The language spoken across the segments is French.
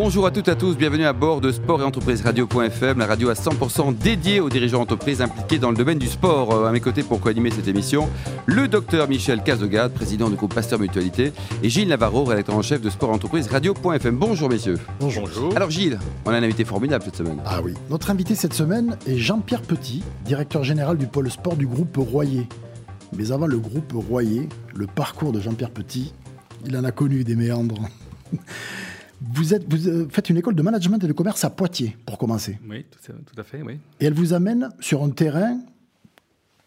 Bonjour à toutes et à tous, bienvenue à bord de Sport et Entreprise Radio.fm, la radio à 100% dédiée aux dirigeants d'entreprises impliqués dans le domaine du sport. Euh, à mes côtés pour co-animer cette émission, le docteur Michel Cazogade, président du groupe Pasteur Mutualité, et Gilles Navarro, rédacteur en chef de Sport et Entreprise Radio.fm. Bonjour messieurs. Bonjour. Alors Gilles, on a un invité formidable cette semaine. Ah oui, notre invité cette semaine est Jean-Pierre Petit, directeur général du pôle sport du groupe Royer. Mais avant le groupe Royer, le parcours de Jean-Pierre Petit, il en a connu des méandres. Vous, êtes, vous euh, faites une école de management et de commerce à Poitiers, pour commencer. Oui, tout, à fait, oui. Et elle vous amène sur un terrain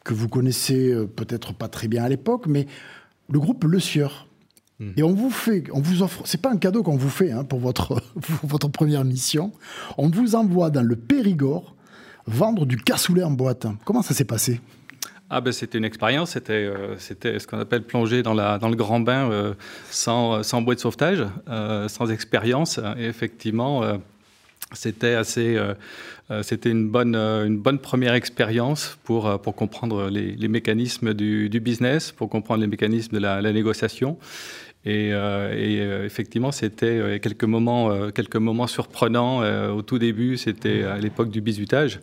que vous connaissez euh, peut-être pas très bien à l'époque, mais le groupe Le Sieur. Hmm. Et on vous fait, on vous offre, c'est pas un cadeau qu'on vous fait hein, pour, votre, pour votre première mission. On vous envoie dans le Périgord vendre du cassoulet en boîte. Comment ça s'est passé? Ah ben, C'était une expérience, c'était euh, c'était ce qu'on appelle plonger dans, la, dans le grand bain euh, sans, sans boîte de sauvetage, euh, sans expérience. Et effectivement, c'était assez, une bonne, une bonne première expérience pour, pour comprendre les, mécanismes du, business, pour comprendre les mécanismes de la, la négociation. Et, et effectivement, c'était quelques moments, quelques moments surprenants. au tout début, c'était à l'époque du bizutage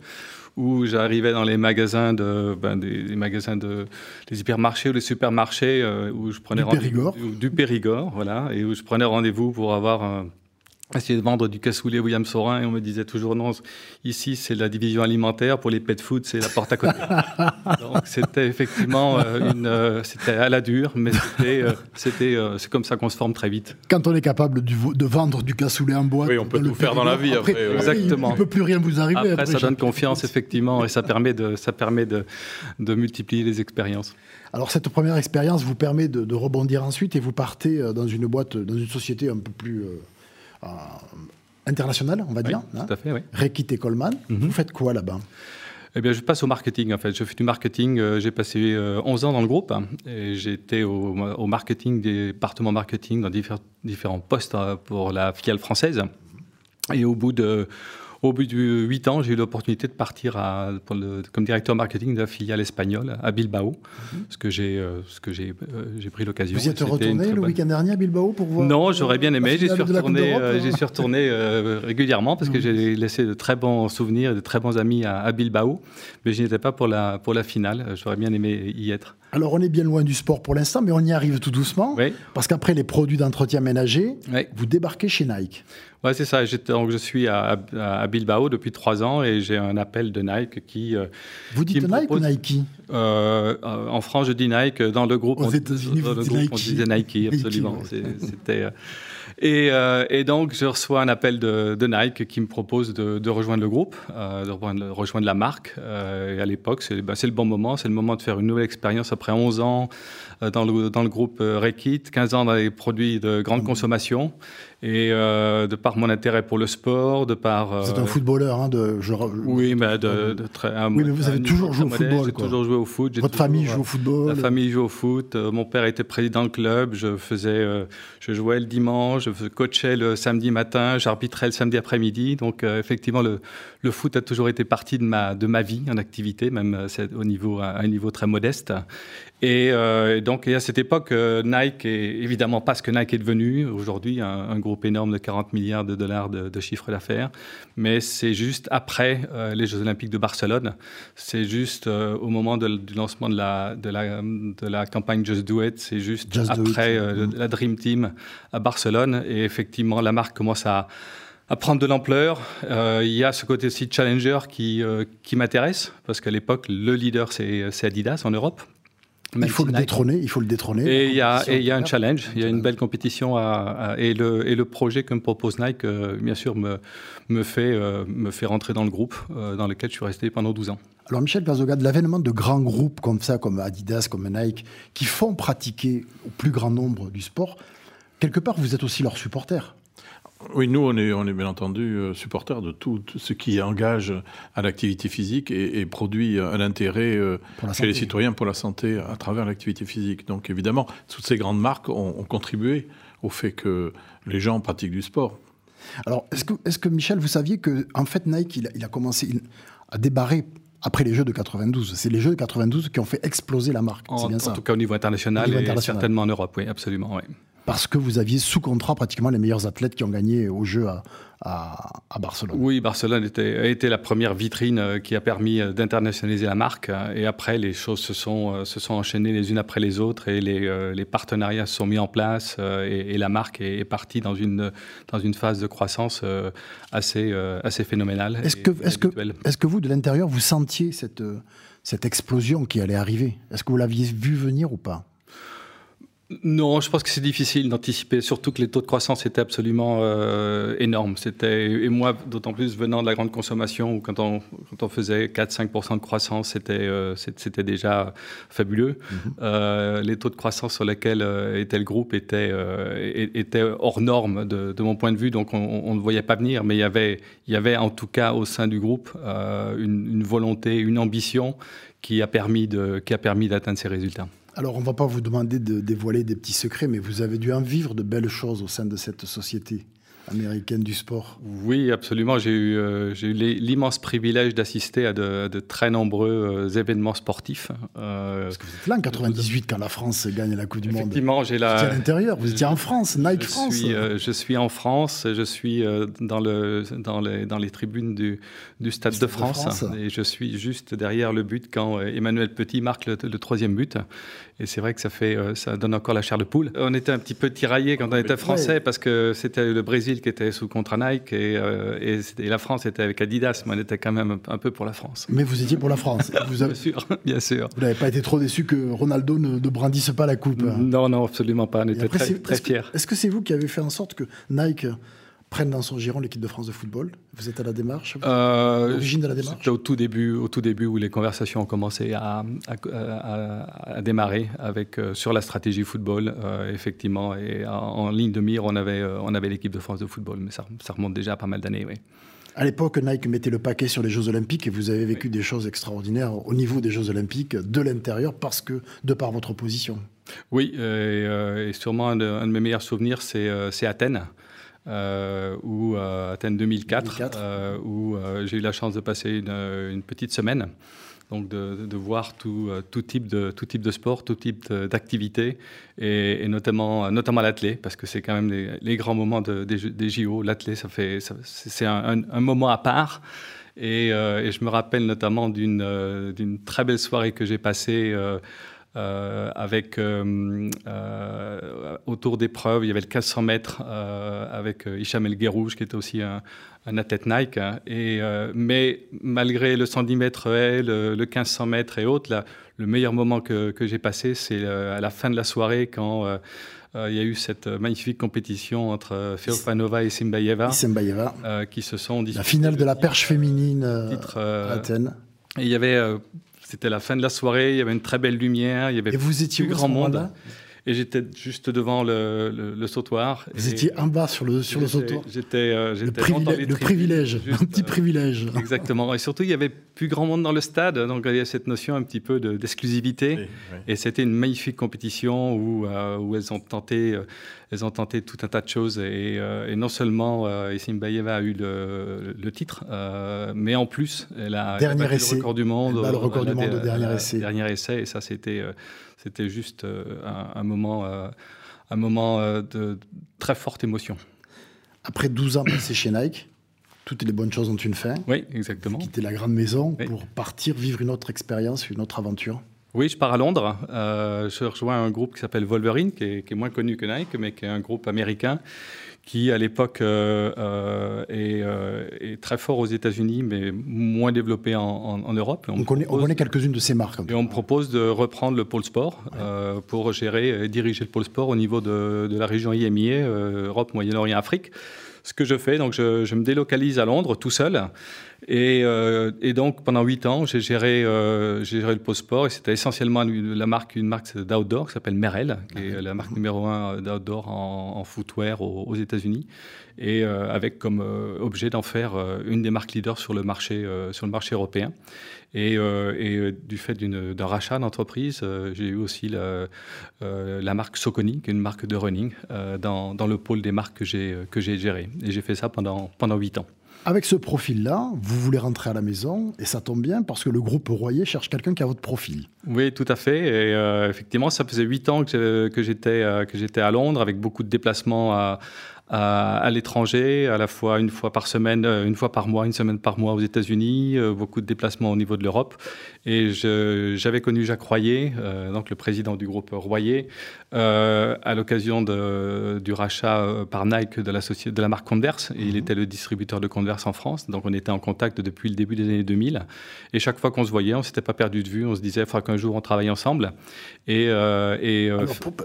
où j'arrivais dans les magasins de, ben, des, magasins de, des hypermarchés ou des supermarchés euh, où je prenais du Périgord. du Périgord, voilà, et où je prenais rendez-vous pour avoir un, essayer de vendre du cassoulet William Sorin et on me disait toujours non, ici c'est la division alimentaire, pour les pet food c'est la porte à côté. Donc c'était effectivement euh, une, euh, c'était à la dure, mais c'était, euh, c'était, c'est comme ça qu'on se forme très vite. Quand on est capable de vendre du cassoulet en boîte, oui, on peut tout faire dans la vie après. Exactement. Il ne peut plus rien vous arriver. Après, ça donne confiance effectivement et ça permet de, ça permet de, de multiplier les expériences. Alors cette première expérience vous permet de, de, rebondir ensuite et vous partez dans une boîte, dans une société un peu plus euh, international, on va dire. Tout à fait, oui. Rekit et Coleman. Mhm. Vous faites quoi là-bas? Eh bien, je passe au marketing, en fait. Je fais du marketing. Euh, j'ai passé 11 euh, ans dans le groupe. et j'étais au, au, marketing, département marketing, dans différents, différents postes pour la filiale française. Et au bout de au bout de 8 ans, j'ai eu l'opportunité de partir à, comme directeur marketing de la filiale espagnole à Bilbao, mhm. ce que j'ai euh, ce que j'ai euh, j'ai pris l'occasion. Vous y êtes retourné le week-end dernier à Bilbao pour voir Non, j'aurais bien aimé. J'y suis retourné, euh, suis retourné régulièrement parce que mhm. j'ai laissé de très bons souvenirs, de très bons amis à, Bilbao, mais je n'étais pas pour la pour la finale. J'aurais bien aimé y être. Alors on est bien loin du sport pour l'instant, mais on y arrive tout doucement, parce qu'après les produits d'entretien ménager, vous débarquez chez Nike. Ouais, c'est ça. Donc, je suis à, à, Bilbao depuis trois ans et j'ai un appel de Nike qui. Euh, vous dites Nike ou Nike? Euh, En France, je dis Nike. Dans le groupe, Aux États-Unis, on, Nike. on disait Nike, absolument. C'était. Euh, et, euh, et, donc, je reçois un appel de, de Nike qui me propose de, de rejoindre le groupe, euh, de rejoindre, la marque. Euh, et à l'époque, c'est ben, le bon moment. C'est le moment de faire une nouvelle expérience après 11 ans euh, dans, le, dans le groupe Rekit, 15 ans dans les produits de grande mmh. consommation. Et euh, de par mon intérêt pour le sport, de par. Euh, c'est un footballeur, hein, de. Je, oui, mais de, de très. oui, mais vous avez toujours joué au football. J'ai toujours joué au foot. Votre famille joue au football. La famille joue au foot. mon père était président de club. Je faisais, je jouais le dimanche, je coachais le samedi matin, j'arbitrais le samedi après-midi. Donc euh, effectivement, le, le, foot a toujours été partie de ma, de ma vie en activité, même euh, au niveau, à un niveau très modeste. Et, euh, donc et à cette époque, Nike est évidemment pas ce que Nike est devenu aujourd'hui, un, groupe énorme de 40 milliards de dollars de, de chiffre d'affaires. Mais c'est juste après les Jeux Olympiques de Barcelone. C'est juste au moment du lancement de la, de, la, de la campagne Just Do It. C'est juste après la Dream Team à Barcelone. Et effectivement, la marque commence à, prendre de l'ampleur. Euh, il y a ce côté aussi challenger qui, euh, qui m'intéresse, parce qu'à l'époque, le leader, c'est Adidas en Europe. Il faut le détrôner, il faut le détrôner. Et il y a, et il y a un challenge, il y a une belle compétition à, et, le, et le projet que me propose Nike, euh, bien sûr, me, me, fait, me fait rentrer dans le groupe dans lequel je suis resté pendant 12 ans. Alors Michel de l'avènement de grands groupes comme ça, comme Adidas, comme Nike, qui font pratiquer au plus grand nombre du sport, quelque part vous êtes aussi leur supporter. Oui, nous, on est, on est bien entendu euh, supporters de tout, ce qui engage à l'activité physique et, produit un intérêt euh, chez les citoyens pour la santé à travers l'activité physique. Donc évidemment, toutes ces grandes marques ont, contribué au fait que les gens pratiquent du sport. Alors, est-ce que, est que, Michel, vous saviez que en fait Nike, il a, commencé à débarrer après les Jeux de 92. C'est les Jeux de 92 qui ont fait exploser la marque. En, bien en tout cas au niveau international, et certainement en Europe, oui, absolument. Oui parce que vous aviez sous contrat pratiquement les meilleurs athlètes qui ont gagné au jeu à, Barcelone. Oui, Barcelone était, a été la première vitrine euh, qui a permis euh, d'internationaliser la marque. Et après, les choses se sont, euh, se sont enchaînées les unes après les autres et les, les partenariats se sont mis en place et, la marque est, partie dans une, dans une phase de croissance assez, assez phénoménale. Est-ce que, est que, est que vous, de l'intérieur, vous sentiez cette, cette explosion qui allait arriver? Est-ce que vous l'aviez vu venir ou pas? Non, je pense que c'est difficile d'anticiper, surtout que les taux de croissance étaient absolument euh, énormes. C'était et moi, d'autant plus venant de la grande consommation, où quand on, quand on faisait 4-5% de croissance, c'était euh, c'était déjà fabuleux. Mm-hmm. euh, les taux de croissance sur lesquels était le groupe étaient, étaient hors normes de, de, mon point de vue, donc on ne voyait pas venir. Mais il y avait il y avait en tout cas au sein du groupe une, une volonté, une ambition qui a permis de qui a permis d'atteindre ces résultats. Alors, on ne va pas vous demander de dévoiler des petits secrets, mais vous avez dû en vivre de belles choses au sein de cette société américaine du sport. Oui, absolument. J'ai eu, euh, eu l'immense privilège d'assister à de, très nombreux euh, événements sportifs. Euh, Parce que vous êtes là en 98 quand la France gagne la Coupe du Monde. Effectivement, j'ai la. Vous étiez à l'intérieur, vous étiez en France, Nike France. Suis, je suis en France, je suis dans, le, dans, les, dans les tribunes du, du Stade, de, France, et je suis juste derrière le but quand Emmanuel Petit marque le, le troisième but. Et c'est vrai que ça, fait, ça donne encore la chair de poule. On était un petit peu tiraillés quand on était français parce que c'était le Brésil qui était sous contrat Nike euh, et, la France était avec Adidas, mais on était quand même un peu pour la France. Mais vous étiez pour la France. Vous avez... bien sûr, bien sûr. Vous n'avez pas été trop déçu que Ronaldo ne, brandisse pas la coupe Non, non, absolument pas. On était très, très fiers. Est-ce que c'est vous qui avez fait en sorte que Nike prennent dans son giron l'équipe de France de football Vous êtes à la démarche euh, L'origine de la démarche C'était au tout début, au tout début où les conversations ont commencé à, à, démarrer avec euh, sur la stratégie football, euh, effectivement, et en, ligne de mire, on avait, on avait l'équipe de France de football, mais ça, ça remonte déjà à pas mal d'années, oui. À l'époque, Nike mettait le paquet sur les Jeux Olympiques et vous avez vécu des choses extraordinaires au niveau des Jeux Olympiques de l'intérieur parce que de par votre position. Oui, et, sûrement un de, mes meilleurs souvenirs, c'est Athènes. Euh, ou euh, Athènes 2004, euh, où j'ai eu la chance de passer une, petite semaine. Donc de, voir tout, tout, type de, tout type de sport, tout type d'activité, et, notamment, notamment l'athlé, parce que c'est quand même les, grands moments des, JO. L'athlé, ça fait, c'est un, un, moment à part. Et, et, je me rappelle notamment d'une très belle soirée que j'ai passée euh, avec euh, euh, autour d'épreuves, il y avait le 1500 mètres avec Hicham El Guerrouj, qui était aussi un, athlète Nike. Hein. et, mais malgré le 110 mètres le, 1500 mètres et autres, là, le meilleur moment que, que j'ai passé, c'est à la fin de la soirée quand il y a eu cette magnifique compétition entre Feofanova et Simbayeva, Simbayeva qui se sont La finale de la perche féminine à Athènes. Et il y avait c'était la fin de la soirée, il y avait une très belle lumière, il y avait et vous étiez plus grand monde. Et j'étais juste devant le, le, sautoir. Vous étiez en bas sur le, sur le sautoir J'étais euh, le, le privilège, un petit privilège. Exactement. Et surtout, il y avait plus grand monde dans le stade, donc il y a cette notion un petit peu d'exclusivité. Et c'était une magnifique compétition où, euh, où elles ont tenté... Euh, elles ont tenté tout un tas de choses et, et non seulement euh, Bayeva a eu le, le titre, mais en plus elle a, dernier le record du monde, le record du monde, dernier essai. Dernier essai et ça c'était c'était juste euh, un, moment, euh, un moment euh, de très forte émotion. Après 12 ans passés chez Nike, toutes les bonnes choses ont une fin. Oui, exactement. Vous quittez la grande maison pour partir vivre une autre expérience, une autre aventure. Oui, je pars à Londres. je rejoins un groupe qui s'appelle Wolverine, qui est, qui est, moins connu que Nike, mais qui est un groupe américain qui à l'époque euh, euh, euh, est, très fort aux États-Unis, mais moins développé en, Europe. On, connaît, on connaît quelques-unes de ces marques. Et on me propose de reprendre le pôle sport pour gérer et diriger le pôle sport au niveau de, de la région IMIA, Europe, Moyen-Orient, Afrique. Ce que je fais, donc je, je me délocalise à Londres tout seul. Euh, et, donc, pendant huit ans, j'ai géré, euh, géré le post sport et c'était essentiellement la marque, une marque d'outdoor qui s'appelle Merrell, qui est la marque numéro un d'outdoor en, footwear aux, États-Unis, et euh, avec comme objet d'en faire une des marques leaders sur le marché, sur le marché européen. Et, et du fait d'un rachat d'entreprise, j'ai eu aussi la, la, marque Soconi, qui est une marque de running, dans, dans, le pôle des marques que j'ai géré. Et j'ai fait ça pendant, pendant 8 ans. Avec ce profil-là, vous voulez rentrer à la maison et ça tombe bien parce que le groupe Royer cherche quelqu'un qui a votre profil. Oui, tout à fait. Et euh, effectivement, ça faisait huit ans que, j'étais euh, que j'étais à Londres avec beaucoup de déplacements à, à, l'étranger, à la fois une fois par semaine, euh, une fois par mois, une semaine par mois aux États-Unis, euh, beaucoup de déplacements au niveau de l'Europe. Et j'avais connu Jacques Royer, euh, donc le président du groupe Royer, à l'occasion du rachat par Nike de la, de la marque Converse. Et il mhm. était le distributeur de Converse en France. Donc on était en contact depuis le début des années 2000. Et chaque fois qu'on se voyait, on ne s'était pas perdu de vue. On se disait, il faudra qu'un jour on travaille ensemble. Et, et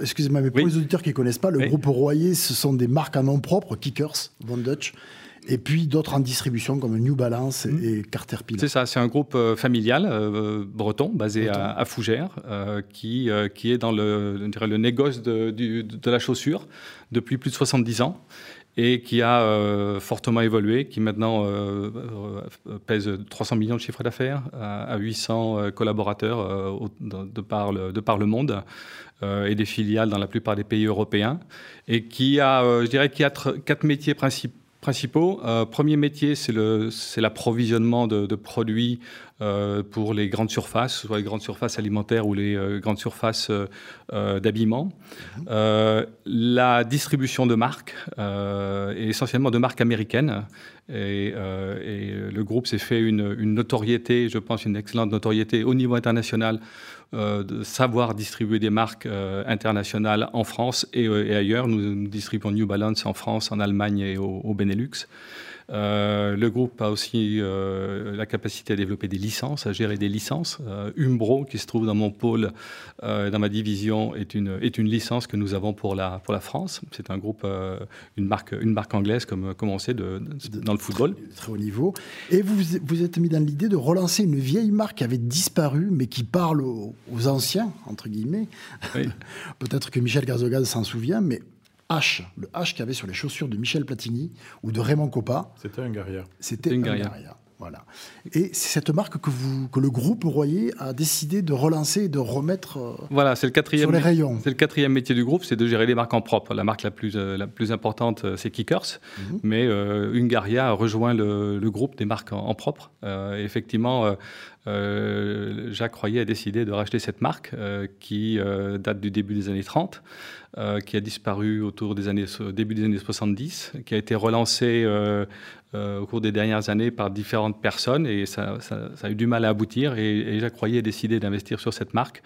excusez-moi, mais pour les auditeurs qui ne connaissent pas, le groupe Royer, ce sont des marques en propres, Kickers, Von Dutch, et puis d'autres en distribution comme New Balance mmh. et Caterpillar. C'est ça, c'est un groupe euh, familial euh, breton basé À, Fougères euh, qui, qui est dans le, le négoce de, de, la chaussure depuis plus de 70 ans et qui a fortement évolué, qui maintenant pèse 300 millions de chiffres d'affaires, à 800 collaborateurs de, par le, monde. Euh, et des filiales dans la plupart des pays européens, et qui a, euh, je dirais, quatre métiers principaux principaux. Euh, premier métier, c'est l'approvisionnement de, de, produits euh, pour les grandes surfaces, soit les grandes surfaces alimentaires ou les grandes surfaces d'habillement. la distribution de marques, et essentiellement de marques américaines. Et, et le groupe s'est fait une, une, notoriété, je pense une excellente notoriété au niveau international euh, de savoir distribuer des marques euh, internationales en France euh, et, ailleurs. Nous, distribuons New Balance en France, en Allemagne et au Benelux. Euh, le groupe a aussi euh, la capacité à développer des licences, à gérer des licences. Euh, Umbro, qui se trouve dans mon pôle, dans ma division, est une, est une licence que nous avons pour la, pour la France. C'est un groupe, une, marque, une marque anglaise, comme, comme on sait, de, dans le football. Très haut niveau. Et vous vous êtes mis dans l'idée de relancer une vieille marque qui avait disparu, mais qui parle aux, anciens, entre guillemets. Peut-être que Michel Garzogaz s'en souvient, mais H, le H qu'il y avait sur les chaussures de Michel Platini ou de Raymond Coppa. C'était un guerrier. C'était un guerrier. Voilà. Et c'est cette marque que, vous, que le groupe Royer a décidé de relancer et de remettre euh, voilà, c'est le quatrième, sur les rayons. C'est le quatrième métier du groupe, c'est de gérer les marques en propre. La marque la plus, euh, la plus importante, euh, c'est Kickers, mhm. mais Ungaria a rejoint le, groupe des marques en, propre. effectivement, Jacques Royer a décidé de racheter cette marque qui date du début des années 30. qui a disparu autour des années, début des années 70, qui a été relancée euh, au cours des dernières années par différentes personnes et ça, a eu du mal à aboutir. Et, Jacques Royer a décidé d'investir sur cette marque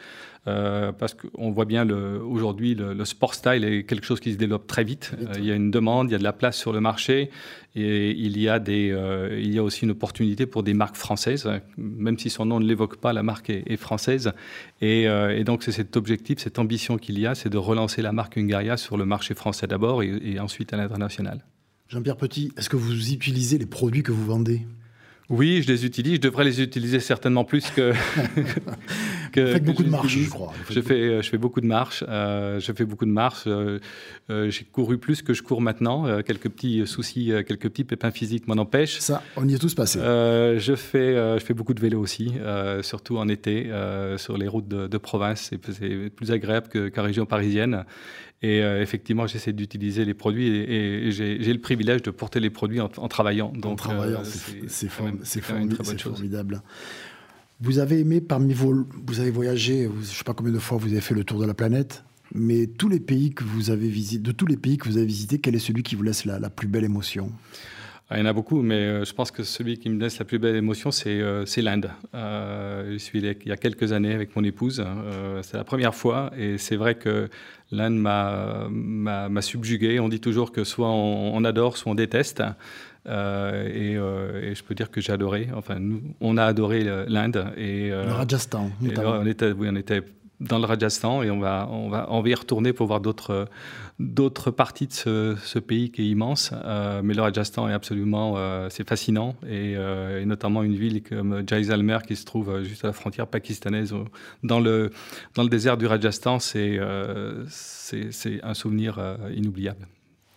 euh, parce qu'on voit bien aujourd'hui le, sport style est quelque chose qui se développe très vite. Euh, il y a une demande, il y a de la place sur le marché et il y a, des, il y a aussi une opportunité pour des marques françaises, même si son nom ne l'évoque pas, la marque est, française. Et, donc c'est cet objectif, cette ambition qu'il y a, c'est de relancer la marque Hungaria sur le marché français d'abord et ensuite à l'international. Jean-Pierre Petit, est-ce que vous utilisez les produits que vous vendez? Oui, je les utilise. Je devrais les utiliser certainement plus que. que faites beaucoup de marches, je crois. Je fais, euh, je fais beaucoup de marches. Euh, je fais beaucoup de marches. Euh, j'ai couru plus que je cours maintenant. quelques petits soucis, quelques petits pépins physiques m'en empêchent. Ça, on y est tous passés. je fais, je fais beaucoup de vélo aussi, surtout en été sur les routes de, province. C'est plus agréable qu'en région parisienne. Et euh, effectivement, j'essaie d'utiliser les produits et, j'ai le privilège de porter les produits en, travaillant. Donc, en travaillant, euh, c'est formidable. Vous avez aimé parmi vos, vous avez voyagé, je ne sais pas combien de fois vous avez fait le tour de la planète, mais tous les pays que vous avez visités, de tous les pays que vous avez visités, quel est celui qui vous laisse la plus belle émotion? Ah, il y en a beaucoup, mais euh, je pense que celui qui me laisse la plus belle émotion, c'est euh, l'Inde. Euh, je suis allé il y a quelques années avec mon épouse. c'est la première fois et c'est vrai que l'Inde m'a subjugué. On dit toujours que soit on, adore, soit on déteste. Et, et, je peux dire que j'ai adoré. Enfin, nous, on a adoré l'Inde. Et, le Rajasthan, notamment. on était, oui, on était dans le Rajasthan et on va, on va, on va y retourner pour voir d'autres, d'autres parties de ce, pays qui est immense. Euh, mais le Rajasthan est absolument, euh, c'est fascinant et, euh, et, notamment une ville comme Jaisalmer qui se trouve juste à la frontière pakistanaise dans le, dans le désert du Rajasthan, c'est, c'est, un souvenir inoubliable.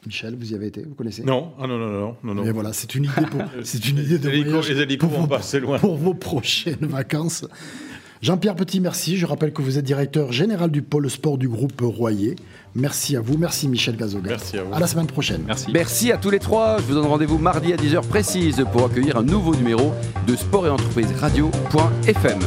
Michel, vous y avez été, vous connaissez? Non, ah non, non, non, non, non. Et voilà, c'est une idée pour, c'est une idée de les voyage les hélicos pour, vont vos, passer loin. pour vos prochaines vacances. Jean-Pierre Petit, merci. Je rappelle que vous êtes directeur général du pôle sport du groupe Royer. Merci à vous. Merci Michel Gazoga. Merci à vous. À la semaine prochaine. Merci. Merci à tous les trois. Je vous donne rendez-vous mardi à 10h précise pour accueillir un nouveau numéro de Sport et Entreprise Radio.fm.